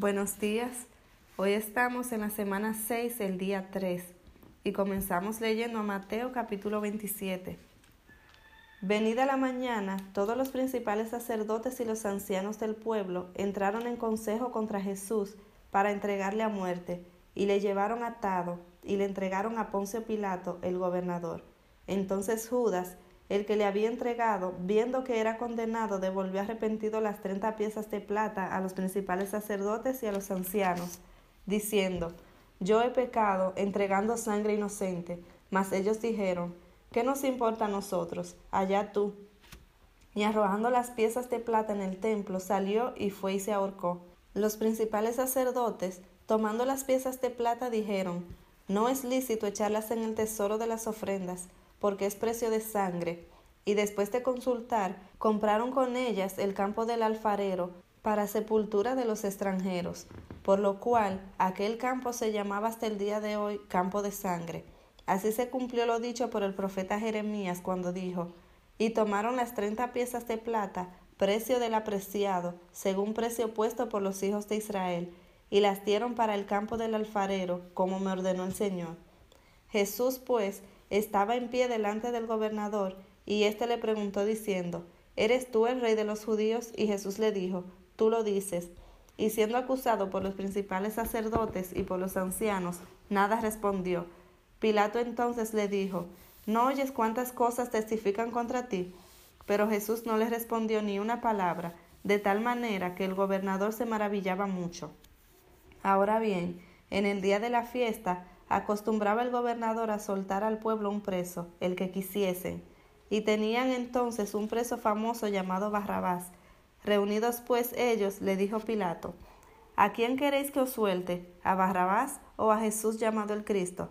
Buenos días. Hoy estamos en la semana 6, el día 3, y comenzamos leyendo Mateo capítulo 27. Venida la mañana, todos los principales sacerdotes y los ancianos del pueblo entraron en consejo contra Jesús para entregarle a muerte, y le llevaron atado, y le entregaron a Poncio Pilato, el gobernador. Entonces Judas, el que le había entregado, viendo que era condenado, devolvió arrepentido las treinta piezas de plata a los principales sacerdotes y a los ancianos, diciendo, Yo he pecado entregando sangre inocente. Mas ellos dijeron, ¿qué nos importa a nosotros? Allá tú. Y arrojando las piezas de plata en el templo, salió y fue y se ahorcó. Los principales sacerdotes, tomando las piezas de plata, dijeron, No es lícito echarlas en el tesoro de las ofrendas, porque es precio de sangre, y después de consultar, compraron con ellas el campo del alfarero para sepultura de los extranjeros, por lo cual aquel campo se llamaba hasta el día de hoy campo de sangre. Así se cumplió lo dicho por el profeta Jeremías cuando dijo, y tomaron las treinta piezas de plata, precio del apreciado, según precio puesto por los hijos de Israel, y las dieron para el campo del alfarero, como me ordenó el Señor. Jesús, pues, estaba en pie delante del gobernador, y éste le preguntó diciendo, ¿Eres tú el rey de los judíos? Y Jesús le dijo, Tú lo dices. Y siendo acusado por los principales sacerdotes y por los ancianos, nada respondió. Pilato entonces le dijo, ¿No oyes cuántas cosas testifican contra ti? Pero Jesús no le respondió ni una palabra, de tal manera que el gobernador se maravillaba mucho. Ahora bien, en el día de la fiesta, acostumbraba el gobernador a soltar al pueblo un preso, el que quisiesen, y tenían entonces un preso famoso llamado Barrabás. Reunidos pues ellos, le dijo Pilato, ¿A quién queréis que os suelte? ¿A Barrabás o a Jesús llamado el Cristo?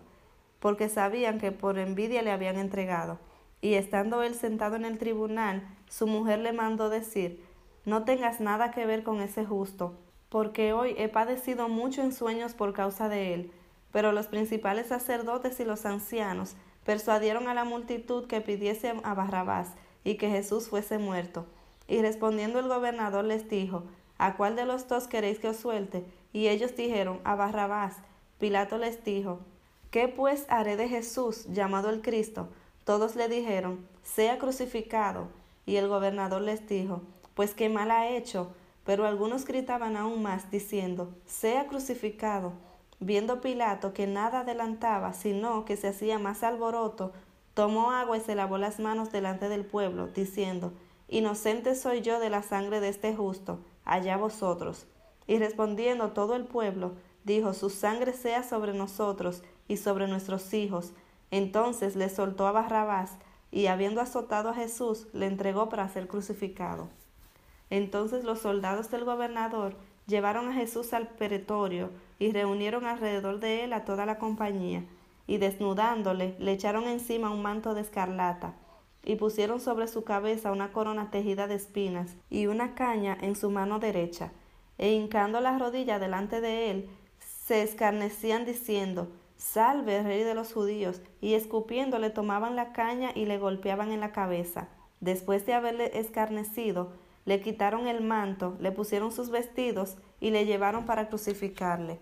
Porque sabían que por envidia le habían entregado. Y estando él sentado en el tribunal, su mujer le mandó decir, No tengas nada que ver con ese justo, porque hoy he padecido mucho en sueños por causa de él pero los principales sacerdotes y los ancianos persuadieron a la multitud que pidiese a Barrabás y que Jesús fuese muerto. Y respondiendo el gobernador les dijo, ¿A cuál de los dos queréis que os suelte? Y ellos dijeron, a Barrabás. Pilato les dijo, ¿qué pues haré de Jesús, llamado el Cristo? Todos le dijeron, sea crucificado. Y el gobernador les dijo, pues qué mal ha hecho. Pero algunos gritaban aún más, diciendo, sea crucificado. Viendo Pilato que nada adelantaba, sino que se hacía más alboroto, tomó agua y se lavó las manos delante del pueblo, diciendo, Inocente soy yo de la sangre de este justo, allá vosotros. Y respondiendo todo el pueblo, dijo, Su sangre sea sobre nosotros y sobre nuestros hijos. Entonces le soltó a Barrabás, y habiendo azotado a Jesús, le entregó para ser crucificado. Entonces los soldados del gobernador llevaron a Jesús al pretorio y reunieron alrededor de él a toda la compañía, y desnudándole le echaron encima un manto de escarlata, y pusieron sobre su cabeza una corona tejida de espinas y una caña en su mano derecha, e hincando la rodilla delante de él, se escarnecían diciendo, Salve, rey de los judíos, y escupiéndole tomaban la caña y le golpeaban en la cabeza. Después de haberle escarnecido, le quitaron el manto, le pusieron sus vestidos y le llevaron para crucificarle.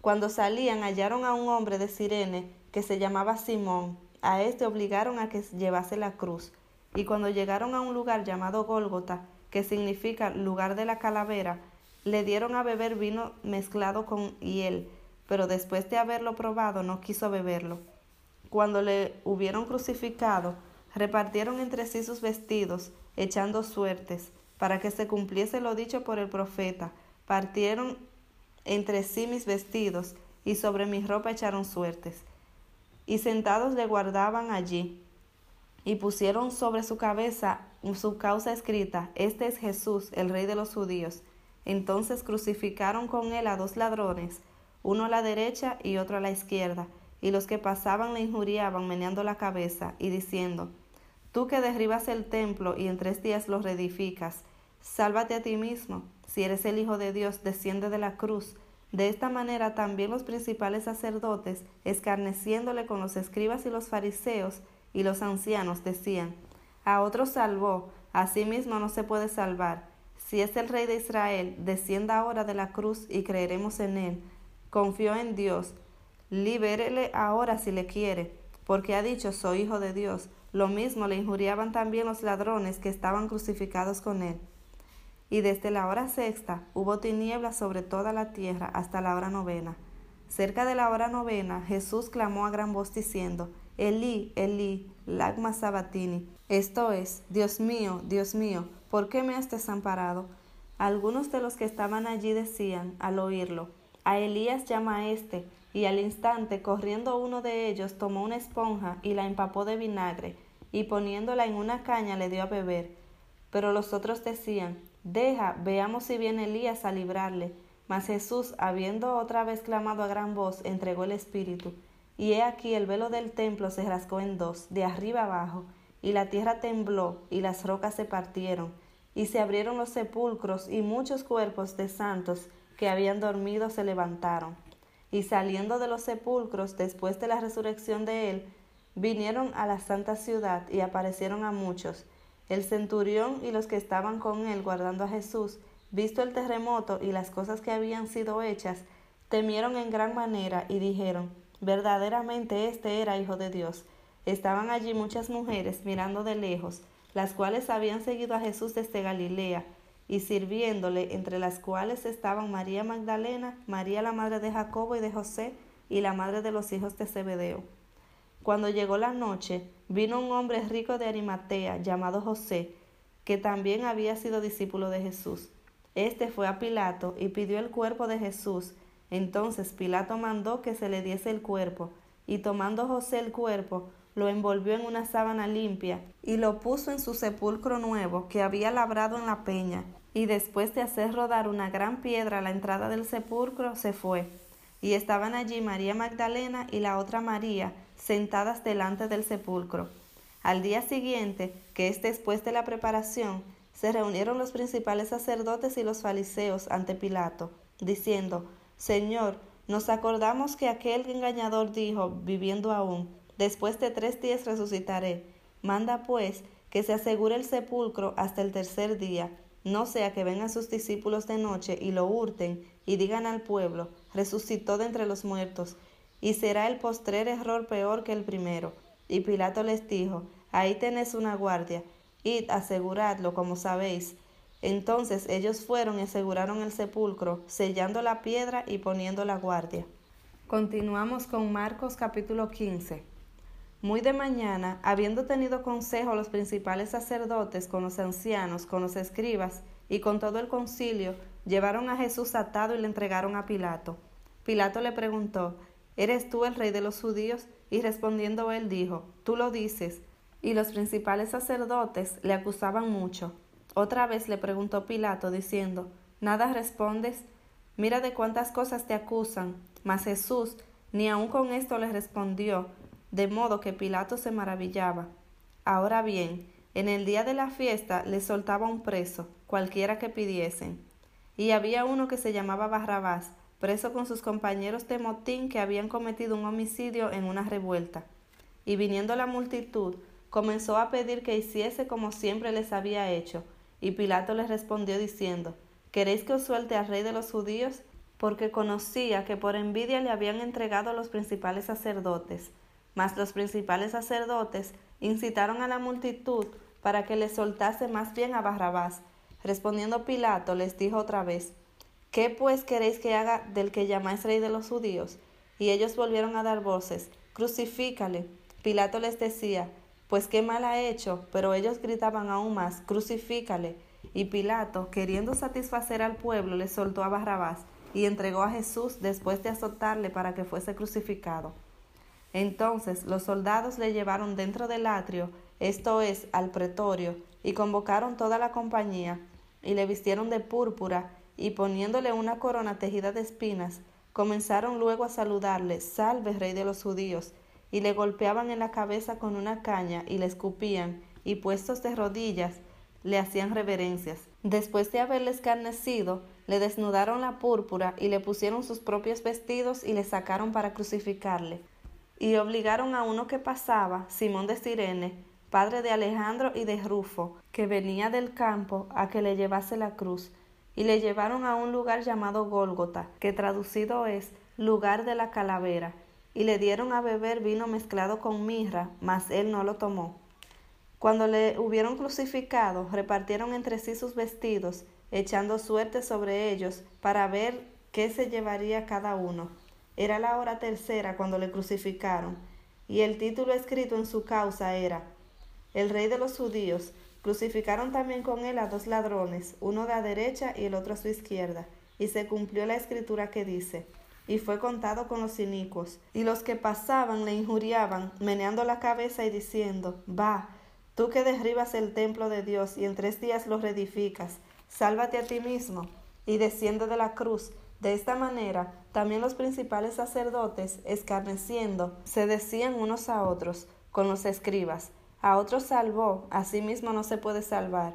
Cuando salían hallaron a un hombre de Sirene que se llamaba Simón. A éste obligaron a que llevase la cruz. Y cuando llegaron a un lugar llamado Gólgota, que significa lugar de la calavera, le dieron a beber vino mezclado con hiel, pero después de haberlo probado no quiso beberlo. Cuando le hubieron crucificado, repartieron entre sí sus vestidos, echando suertes, para que se cumpliese lo dicho por el profeta. Partieron entre sí mis vestidos, y sobre mi ropa echaron suertes. Y sentados le guardaban allí, y pusieron sobre su cabeza su causa escrita, Este es Jesús, el rey de los judíos. Entonces crucificaron con él a dos ladrones, uno a la derecha y otro a la izquierda, y los que pasaban le injuriaban meneando la cabeza y diciendo, Tú que derribas el templo y en tres días lo reedificas, sálvate a ti mismo. Si eres el Hijo de Dios, desciende de la cruz. De esta manera también los principales sacerdotes, escarneciéndole con los escribas y los fariseos y los ancianos, decían, a otro salvó, a sí mismo no se puede salvar. si es el rey de Israel, descienda ahora de la cruz y creeremos en él. Confió en Dios, libérele ahora si le quiere, porque ha dicho soy hijo de Dios. Lo mismo le injuriaban también los ladrones que estaban crucificados con él. Y desde la hora sexta hubo tinieblas sobre toda la tierra hasta la hora novena. Cerca de la hora novena Jesús clamó a gran voz diciendo, Elí, Elí, lagma sabatini. Esto es, Dios mío, Dios mío, ¿por qué me has desamparado? Algunos de los que estaban allí decían, al oírlo, a Elías llama a éste, y al instante, corriendo uno de ellos, tomó una esponja y la empapó de vinagre, y poniéndola en una caña le dio a beber. Pero los otros decían, Deja, veamos si viene Elías a librarle. Mas Jesús, habiendo otra vez clamado a gran voz, entregó el Espíritu. Y he aquí el velo del templo se rasgó en dos, de arriba abajo, y la tierra tembló, y las rocas se partieron, y se abrieron los sepulcros, y muchos cuerpos de santos que habían dormido se levantaron. Y saliendo de los sepulcros, después de la resurrección de él, vinieron a la santa ciudad y aparecieron a muchos. El centurión y los que estaban con él guardando a Jesús, visto el terremoto y las cosas que habían sido hechas, temieron en gran manera y dijeron, verdaderamente este era hijo de Dios. Estaban allí muchas mujeres mirando de lejos, las cuales habían seguido a Jesús desde Galilea, y sirviéndole, entre las cuales estaban María Magdalena, María la madre de Jacobo y de José, y la madre de los hijos de Zebedeo. Cuando llegó la noche, vino un hombre rico de Arimatea, llamado José, que también había sido discípulo de Jesús. Este fue a Pilato y pidió el cuerpo de Jesús. Entonces Pilato mandó que se le diese el cuerpo, y tomando José el cuerpo, lo envolvió en una sábana limpia y lo puso en su sepulcro nuevo que había labrado en la peña, y después de hacer rodar una gran piedra a la entrada del sepulcro, se fue. Y estaban allí María Magdalena y la otra María, sentadas delante del sepulcro. Al día siguiente, que es después de la preparación, se reunieron los principales sacerdotes y los fariseos ante Pilato, diciendo, Señor, nos acordamos que aquel engañador dijo, viviendo aún, Después de tres días resucitaré. Manda pues que se asegure el sepulcro hasta el tercer día, no sea que vengan sus discípulos de noche y lo hurten y digan al pueblo, resucitó de entre los muertos, y será el postrer error peor que el primero. Y Pilato les dijo, ahí tenéis una guardia, id aseguradlo como sabéis. Entonces ellos fueron y aseguraron el sepulcro, sellando la piedra y poniendo la guardia. Continuamos con Marcos capítulo 15. Muy de mañana, habiendo tenido consejo los principales sacerdotes con los ancianos, con los escribas y con todo el concilio, llevaron a Jesús atado y le entregaron a Pilato. Pilato le preguntó, ¿Eres tú el rey de los judíos? Y respondiendo él dijo, Tú lo dices. Y los principales sacerdotes le acusaban mucho. Otra vez le preguntó Pilato, diciendo, ¿Nada respondes? Mira de cuántas cosas te acusan. Mas Jesús ni aun con esto le respondió, de modo que Pilato se maravillaba. Ahora bien, en el día de la fiesta le soltaba un preso, cualquiera que pidiesen. Y había uno que se llamaba Barrabás, preso con sus compañeros de motín que habían cometido un homicidio en una revuelta. Y viniendo la multitud, comenzó a pedir que hiciese como siempre les había hecho, y Pilato les respondió diciendo, ¿Queréis que os suelte al rey de los judíos? Porque conocía que por envidia le habían entregado los principales sacerdotes. Mas los principales sacerdotes incitaron a la multitud para que le soltase más bien a Barrabás. Respondiendo Pilato les dijo otra vez, ¿Qué pues queréis que haga del que llamáis rey de los judíos? Y ellos volvieron a dar voces, Crucifícale. Pilato les decía, Pues qué mal ha hecho, pero ellos gritaban aún más, Crucifícale. Y Pilato, queriendo satisfacer al pueblo, le soltó a Barrabás y entregó a Jesús después de azotarle para que fuese crucificado. Entonces los soldados le llevaron dentro del atrio, esto es, al pretorio, y convocaron toda la compañía, y le vistieron de púrpura, y poniéndole una corona tejida de espinas, comenzaron luego a saludarle, Salve, rey de los judíos, y le golpeaban en la cabeza con una caña, y le escupían, y puestos de rodillas, le hacían reverencias. Después de haberle escarnecido, le desnudaron la púrpura y le pusieron sus propios vestidos y le sacaron para crucificarle. Y obligaron a uno que pasaba, Simón de Sirene, padre de Alejandro y de Rufo, que venía del campo a que le llevase la cruz, y le llevaron a un lugar llamado Gólgota, que traducido es lugar de la calavera, y le dieron a beber vino mezclado con mirra, mas él no lo tomó. Cuando le hubieron crucificado, repartieron entre sí sus vestidos, echando suerte sobre ellos, para ver qué se llevaría cada uno. Era la hora tercera cuando le crucificaron, y el título escrito en su causa era El Rey de los Judíos. Crucificaron también con él a dos ladrones, uno a derecha y el otro a su izquierda, y se cumplió la escritura que dice y fue contado con los inicuos. Y los que pasaban le injuriaban, meneando la cabeza y diciendo, Va, tú que derribas el templo de Dios y en tres días lo reedificas, sálvate a ti mismo, y desciende de la cruz. De esta manera, también los principales sacerdotes, escarneciendo, se decían unos a otros, con los escribas, a otros salvó, a sí mismo no se puede salvar.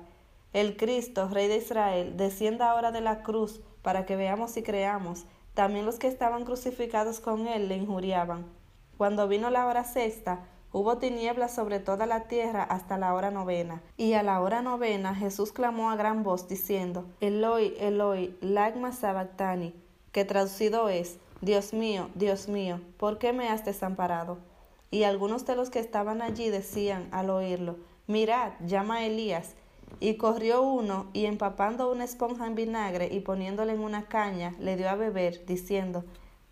El Cristo, Rey de Israel, descienda ahora de la cruz, para que veamos y creamos. También los que estaban crucificados con él le injuriaban. Cuando vino la hora sexta, hubo tinieblas sobre toda la tierra hasta la hora novena. Y a la hora novena Jesús clamó a gran voz diciendo, Eloi, Eloi, lagma sabactani, que traducido es, Dios mío, Dios mío, ¿por qué me has desamparado? Y algunos de los que estaban allí decían al oírlo, Mirad, llama a Elías. Y corrió uno, y empapando una esponja en vinagre y poniéndole en una caña, le dio a beber, diciendo,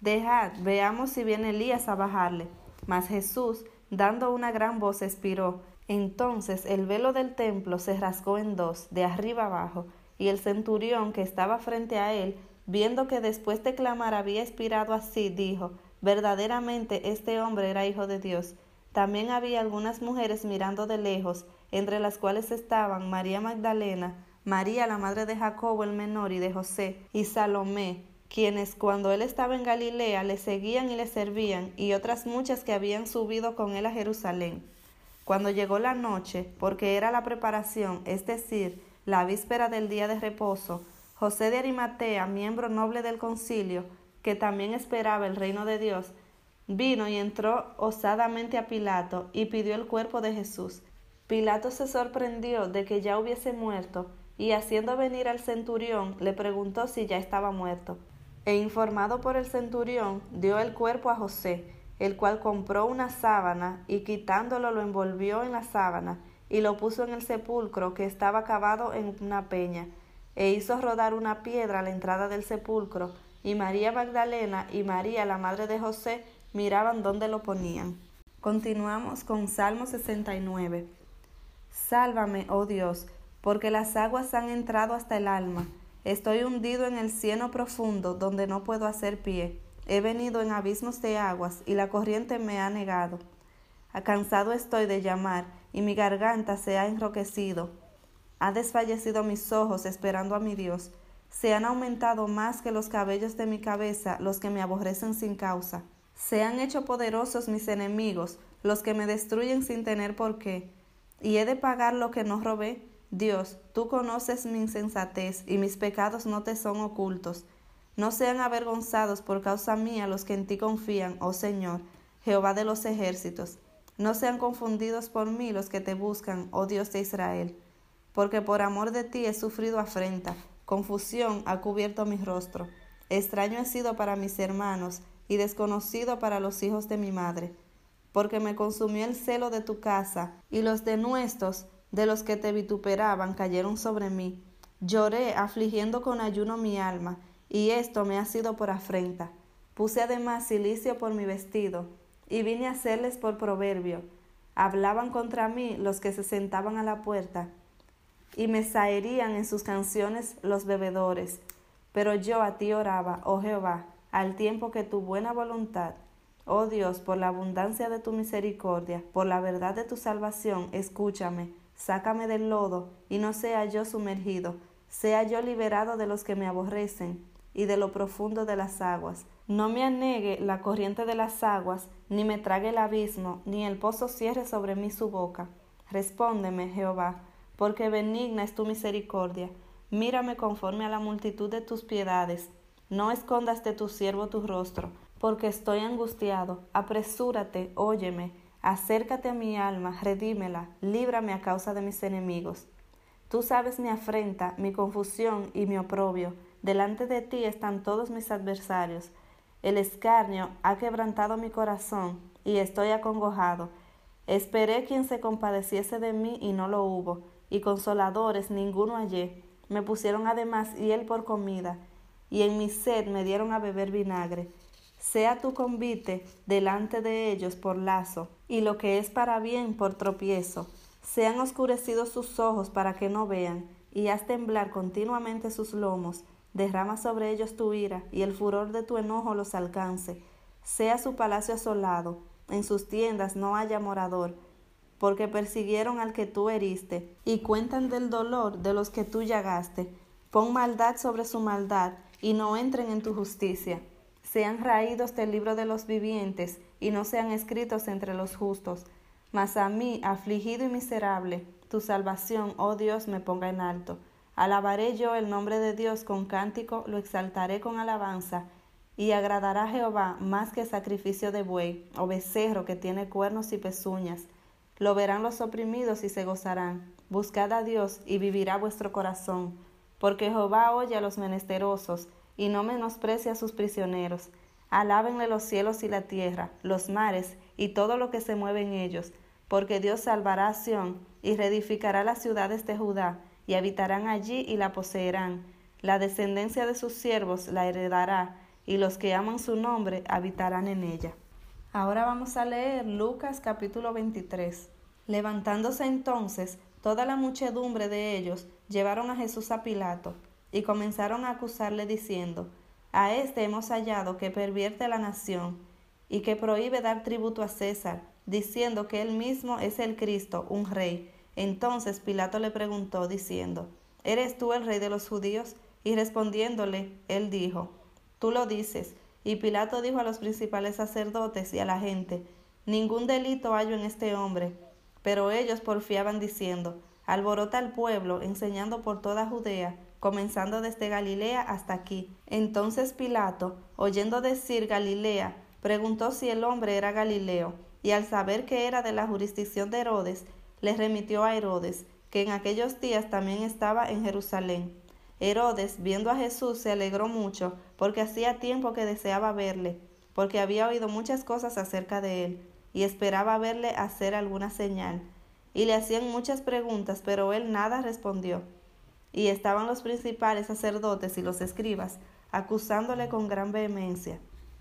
Dejad, veamos si viene Elías a bajarle. Mas Jesús, dando una gran voz, expiró. Entonces el velo del templo se rasgó en dos, de arriba abajo, y el centurión que estaba frente a él, viendo que después de clamar había expirado así, dijo, Verdaderamente este hombre era hijo de Dios. También había algunas mujeres mirando de lejos, entre las cuales estaban María Magdalena, María la madre de Jacobo el menor y de José, y Salomé, quienes cuando él estaba en Galilea le seguían y le servían, y otras muchas que habían subido con él a Jerusalén. Cuando llegó la noche, porque era la preparación, es decir, la víspera del día de reposo, José de Arimatea, miembro noble del concilio, que también esperaba el reino de Dios, vino y entró osadamente a Pilato y pidió el cuerpo de Jesús. Pilato se sorprendió de que ya hubiese muerto, y haciendo venir al centurión le preguntó si ya estaba muerto. E informado por el centurión, dio el cuerpo a José, el cual compró una sábana y quitándolo lo envolvió en la sábana y lo puso en el sepulcro que estaba cavado en una peña, e hizo rodar una piedra a la entrada del sepulcro, y María Magdalena y María la madre de José miraban dónde lo ponían. Continuamos con Salmo 69. Sálvame, oh Dios, porque las aguas han entrado hasta el alma. Estoy hundido en el cieno profundo, donde no puedo hacer pie. He venido en abismos de aguas, y la corriente me ha negado. Cansado estoy de llamar, y mi garganta se ha enroquecido. Ha desfallecido mis ojos esperando a mi Dios. Se han aumentado más que los cabellos de mi cabeza los que me aborrecen sin causa. Se han hecho poderosos mis enemigos, los que me destruyen sin tener por qué y he de pagar lo que no robé. Dios, tú conoces mi insensatez y mis pecados no te son ocultos. No sean avergonzados por causa mía los que en ti confían, oh Señor, Jehová de los ejércitos. No sean confundidos por mí los que te buscan, oh Dios de Israel. Porque por amor de ti he sufrido afrenta, confusión ha cubierto mi rostro. Extraño he sido para mis hermanos y desconocido para los hijos de mi madre porque me consumió el celo de tu casa, y los denuestos de los que te vituperaban cayeron sobre mí. Lloré, afligiendo con ayuno mi alma, y esto me ha sido por afrenta. Puse además silicio por mi vestido, y vine a hacerles por proverbio. Hablaban contra mí los que se sentaban a la puerta, y me zaherían en sus canciones los bebedores. Pero yo a ti oraba, oh Jehová, al tiempo que tu buena voluntad Oh Dios, por la abundancia de tu misericordia, por la verdad de tu salvación, escúchame, sácame del lodo, y no sea yo sumergido, sea yo liberado de los que me aborrecen, y de lo profundo de las aguas. No me anegue la corriente de las aguas, ni me trague el abismo, ni el pozo cierre sobre mí su boca. Respóndeme, Jehová, porque benigna es tu misericordia. Mírame conforme a la multitud de tus piedades. No escondas de tu siervo tu rostro porque estoy angustiado. Apresúrate, óyeme, acércate a mi alma, redímela, líbrame a causa de mis enemigos. Tú sabes mi afrenta, mi confusión y mi oprobio. Delante de ti están todos mis adversarios. El escarnio ha quebrantado mi corazón y estoy acongojado. Esperé quien se compadeciese de mí y no lo hubo, y consoladores ninguno hallé. Me pusieron además hiel por comida, y en mi sed me dieron a beber vinagre. Sea tu convite delante de ellos por lazo, y lo que es para bien por tropiezo. Sean oscurecidos sus ojos para que no vean, y haz temblar continuamente sus lomos. Derrama sobre ellos tu ira, y el furor de tu enojo los alcance. Sea su palacio asolado, en sus tiendas no haya morador, porque persiguieron al que tú heriste, y cuentan del dolor de los que tú llagaste. Pon maldad sobre su maldad, y no entren en tu justicia. Sean raídos del libro de los vivientes, y no sean escritos entre los justos. Mas a mí, afligido y miserable, tu salvación, oh Dios, me ponga en alto. Alabaré yo el nombre de Dios con cántico, lo exaltaré con alabanza, y agradará a Jehová más que sacrificio de buey, o becerro que tiene cuernos y pezuñas. Lo verán los oprimidos y se gozarán. Buscad a Dios y vivirá vuestro corazón porque Jehová oye a los menesterosos y no menosprecia a sus prisioneros. Alábenle los cielos y la tierra, los mares y todo lo que se mueve en ellos, porque Dios salvará a Sión y reedificará las ciudades de Judá, y habitarán allí y la poseerán. La descendencia de sus siervos la heredará, y los que aman su nombre habitarán en ella. Ahora vamos a leer Lucas capítulo 23. Levantándose entonces toda la muchedumbre de ellos, llevaron a Jesús a Pilato y comenzaron a acusarle diciendo, A éste hemos hallado que pervierte la nación y que prohíbe dar tributo a César, diciendo que él mismo es el Cristo, un rey. Entonces Pilato le preguntó, diciendo, ¿Eres tú el rey de los judíos? Y respondiéndole, él dijo, Tú lo dices. Y Pilato dijo a los principales sacerdotes y a la gente, Ningún delito hallo en este hombre. Pero ellos porfiaban diciendo, alborota al pueblo, enseñando por toda Judea, comenzando desde Galilea hasta aquí. Entonces Pilato, oyendo decir Galilea, preguntó si el hombre era Galileo, y al saber que era de la jurisdicción de Herodes, le remitió a Herodes, que en aquellos días también estaba en Jerusalén. Herodes, viendo a Jesús, se alegró mucho, porque hacía tiempo que deseaba verle, porque había oído muchas cosas acerca de él, y esperaba verle hacer alguna señal y le hacían muchas preguntas, pero él nada respondió. Y estaban los principales sacerdotes y los escribas, acusándole con gran vehemencia.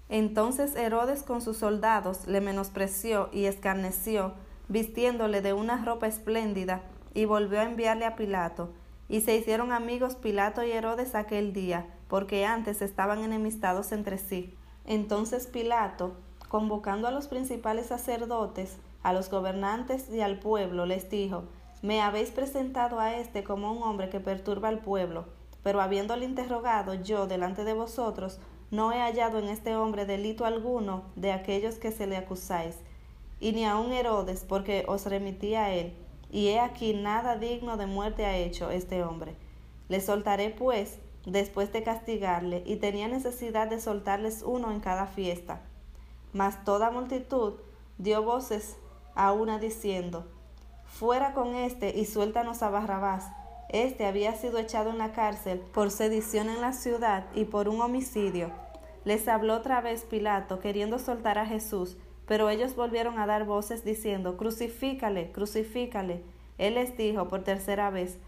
Entonces Herodes con sus soldados le menospreció y escarneció, vistiéndole de una ropa espléndida, y volvió a enviarle a Pilato. Y se hicieron amigos Pilato y Herodes aquel día, porque antes estaban enemistados entre sí. Entonces Pilato, convocando a los principales sacerdotes, a los gobernantes y al pueblo les dijo, Me habéis presentado a éste como un hombre que perturba al pueblo, pero habiéndole interrogado yo delante de vosotros, no he hallado en este hombre delito alguno de aquellos que se le acusáis, y ni aun Herodes, porque os remití a él, y he aquí nada digno de muerte ha hecho este hombre. Le soltaré pues, después de castigarle, y tenía necesidad de soltarles uno en cada fiesta. Mas toda multitud dio voces a una diciendo, Fuera con éste y suéltanos a Barrabás. Este había sido echado en la cárcel por sedición en la ciudad y por un homicidio. Les habló otra vez Pilato, queriendo soltar a Jesús, pero ellos volvieron a dar voces diciendo, Crucifícale, crucifícale. Él les dijo por tercera vez,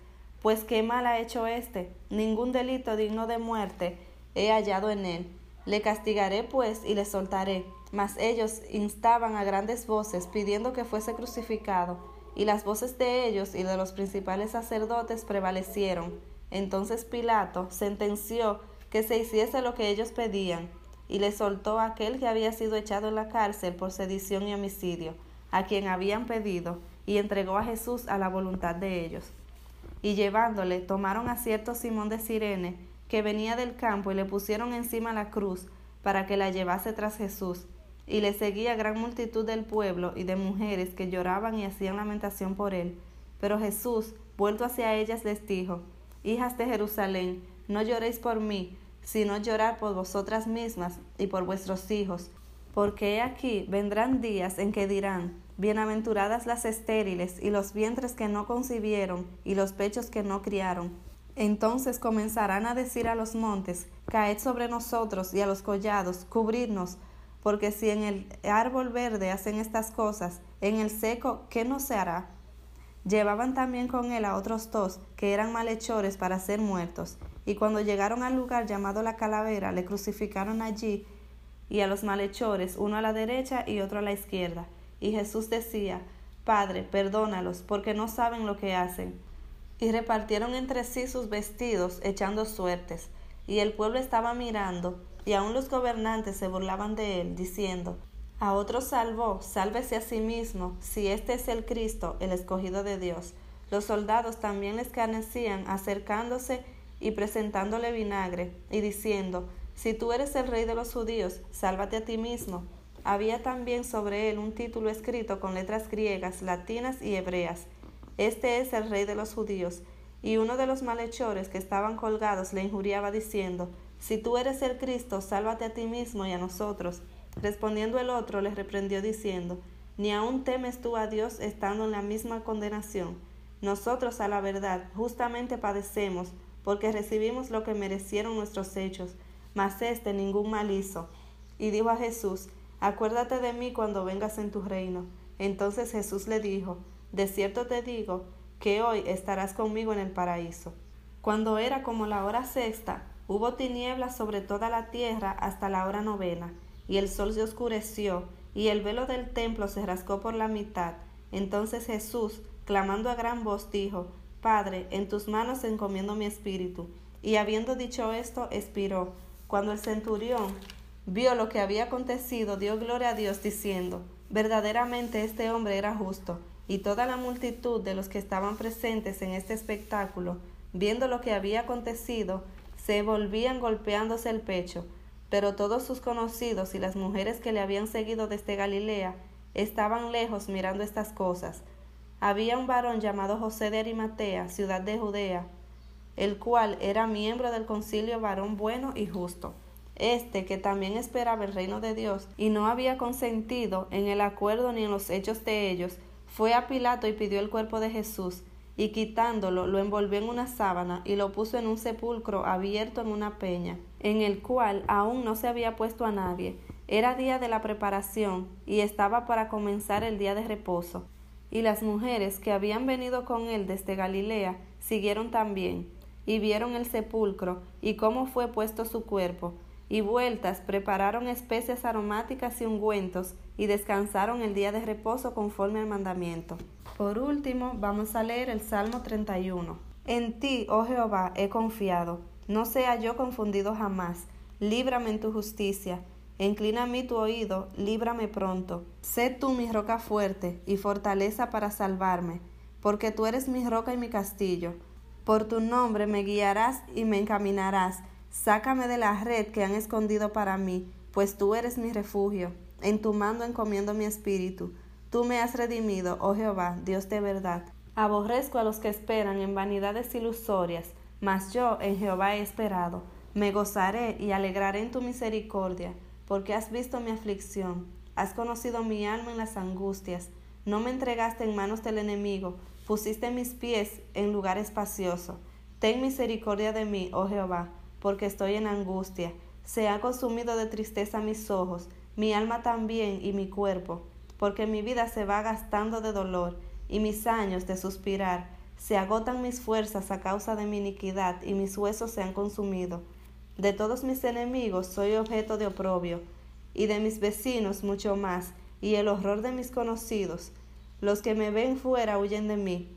Pues qué mal ha hecho éste, ningún delito digno de muerte he hallado en él. Le castigaré pues y le soltaré. Mas ellos instaban a grandes voces pidiendo que fuese crucificado, y las voces de ellos y de los principales sacerdotes prevalecieron. Entonces Pilato sentenció que se hiciese lo que ellos pedían, y le soltó aquel que había sido echado en la cárcel por sedición y homicidio, a quien habían pedido, y entregó a Jesús a la voluntad de ellos. Y llevándole, tomaron a cierto Simón de Sirene, que venía del campo, y le pusieron encima la cruz, para que la llevase tras Jesús y le seguía gran multitud del pueblo y de mujeres que lloraban y hacían lamentación por él. Pero Jesús, vuelto hacia ellas, les dijo, Hijas de Jerusalén, no lloréis por mí, sino llorar por vosotras mismas y por vuestros hijos, porque he aquí vendrán días en que dirán, Bienaventuradas las estériles y los vientres que no concibieron y los pechos que no criaron. Entonces comenzarán a decir a los montes, caed sobre nosotros y a los collados, cubridnos, porque si en el árbol verde hacen estas cosas, en el seco, ¿qué no se hará? Llevaban también con él a otros dos, que eran malhechores para ser muertos, y cuando llegaron al lugar llamado la calavera, le crucificaron allí, y a los malhechores, uno a la derecha y otro a la izquierda. Y Jesús decía, Padre, perdónalos, porque no saben lo que hacen. Y repartieron entre sí sus vestidos, echando suertes. Y el pueblo estaba mirando, y aun los gobernantes se burlaban de él, diciendo, A otro salvó, sálvese a sí mismo, si este es el Cristo, el escogido de Dios. Los soldados también le escarnecían, acercándose y presentándole vinagre, y diciendo, Si tú eres el rey de los judíos, sálvate a ti mismo. Había también sobre él un título escrito con letras griegas, latinas y hebreas. Este es el rey de los judíos. Y uno de los malhechores que estaban colgados le injuriaba diciendo, Si tú eres el Cristo, sálvate a ti mismo y a nosotros. Respondiendo el otro, le reprendió diciendo, Ni aun temes tú a Dios estando en la misma condenación. Nosotros a la verdad justamente padecemos, porque recibimos lo que merecieron nuestros hechos, mas éste ningún mal hizo. Y dijo a Jesús, Acuérdate de mí cuando vengas en tu reino. Entonces Jesús le dijo, De cierto te digo, que hoy estarás conmigo en el paraíso. Cuando era como la hora sexta, hubo tinieblas sobre toda la tierra hasta la hora novena, y el sol se oscureció, y el velo del templo se rascó por la mitad. Entonces Jesús, clamando a gran voz, dijo, Padre, en tus manos encomiendo mi espíritu. Y habiendo dicho esto, expiró. Cuando el centurión vio lo que había acontecido, dio gloria a Dios diciendo, verdaderamente este hombre era justo, y toda la multitud de los que estaban presentes en este espectáculo, viendo lo que había acontecido, se volvían golpeándose el pecho, pero todos sus conocidos y las mujeres que le habían seguido desde Galilea estaban lejos mirando estas cosas. Había un varón llamado José de Arimatea, ciudad de Judea, el cual era miembro del concilio varón bueno y justo este que también esperaba el reino de Dios y no había consentido en el acuerdo ni en los hechos de ellos, fue a Pilato y pidió el cuerpo de Jesús, y quitándolo lo envolvió en una sábana y lo puso en un sepulcro abierto en una peña, en el cual aún no se había puesto a nadie. Era día de la preparación y estaba para comenzar el día de reposo. Y las mujeres que habían venido con él desde Galilea siguieron también, y vieron el sepulcro y cómo fue puesto su cuerpo, y vueltas prepararon especias aromáticas y ungüentos y descansaron el día de reposo conforme al mandamiento. Por último, vamos a leer el Salmo 31. En ti, oh Jehová, he confiado, no sea yo confundido jamás, líbrame en tu justicia, inclina a mí tu oído, líbrame pronto. Sé tú mi roca fuerte y fortaleza para salvarme, porque tú eres mi roca y mi castillo. Por tu nombre me guiarás y me encaminarás Sácame de la red que han escondido para mí, pues tú eres mi refugio. En tu mando encomiendo mi espíritu. Tú me has redimido, oh Jehová, Dios de verdad. Aborrezco a los que esperan en vanidades ilusorias, mas yo en Jehová he esperado. Me gozaré y alegraré en tu misericordia, porque has visto mi aflicción, has conocido mi alma en las angustias. No me entregaste en manos del enemigo, pusiste mis pies en lugar espacioso. Ten misericordia de mí, oh Jehová porque estoy en angustia. Se ha consumido de tristeza mis ojos, mi alma también y mi cuerpo, porque mi vida se va gastando de dolor, y mis años de suspirar. Se agotan mis fuerzas a causa de mi iniquidad, y mis huesos se han consumido. De todos mis enemigos soy objeto de oprobio, y de mis vecinos mucho más, y el horror de mis conocidos. Los que me ven fuera huyen de mí.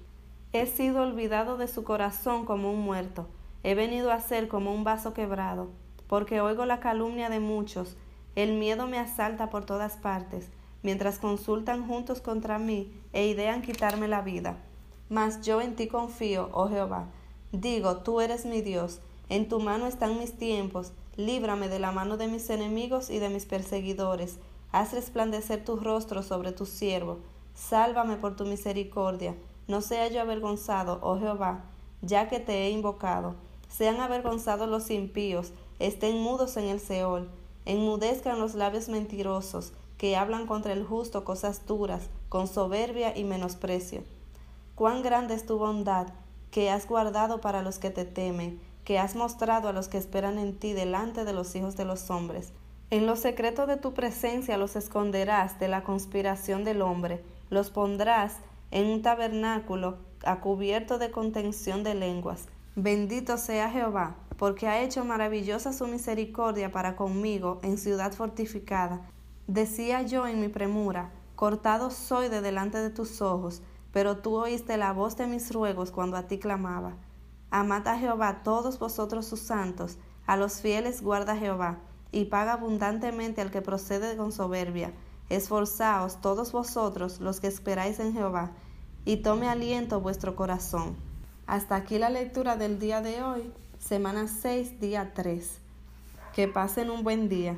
He sido olvidado de su corazón como un muerto He venido a ser como un vaso quebrado, porque oigo la calumnia de muchos, el miedo me asalta por todas partes, mientras consultan juntos contra mí e idean quitarme la vida. Mas yo en ti confío, oh Jehová. Digo, tú eres mi Dios, en tu mano están mis tiempos, líbrame de la mano de mis enemigos y de mis perseguidores, haz resplandecer tu rostro sobre tu siervo, sálvame por tu misericordia, no sea yo avergonzado, oh Jehová, ya que te he invocado. Sean avergonzados los impíos, estén mudos en el Seol, enmudezcan los labios mentirosos, que hablan contra el justo cosas duras, con soberbia y menosprecio. Cuán grande es tu bondad, que has guardado para los que te temen, que has mostrado a los que esperan en ti delante de los hijos de los hombres. En lo secreto de tu presencia los esconderás de la conspiración del hombre, los pondrás en un tabernáculo a cubierto de contención de lenguas. Bendito sea Jehová, porque ha hecho maravillosa su misericordia para conmigo en ciudad fortificada. Decía yo en mi premura, cortado soy de delante de tus ojos, pero tú oíste la voz de mis ruegos cuando a ti clamaba. Amad a Jehová todos vosotros sus santos, a los fieles guarda Jehová, y paga abundantemente al que procede con soberbia. Esforzaos todos vosotros los que esperáis en Jehová, y tome aliento vuestro corazón. Hasta aquí la lectura del día de hoy, semana 6, día 3. Que pasen un buen día.